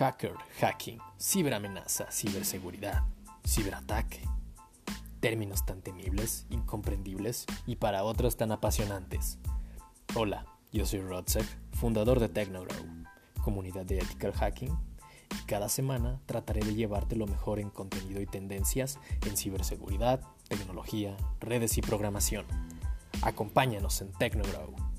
Hacker, hacking, ciberamenaza, ciberseguridad, ciberataque. Términos tan temibles, incomprendibles y para otros tan apasionantes. Hola, yo soy Rodsek, fundador de Technogrow, comunidad de ethical hacking, y cada semana trataré de llevarte lo mejor en contenido y tendencias en ciberseguridad, tecnología, redes y programación. Acompáñanos en Technogrow.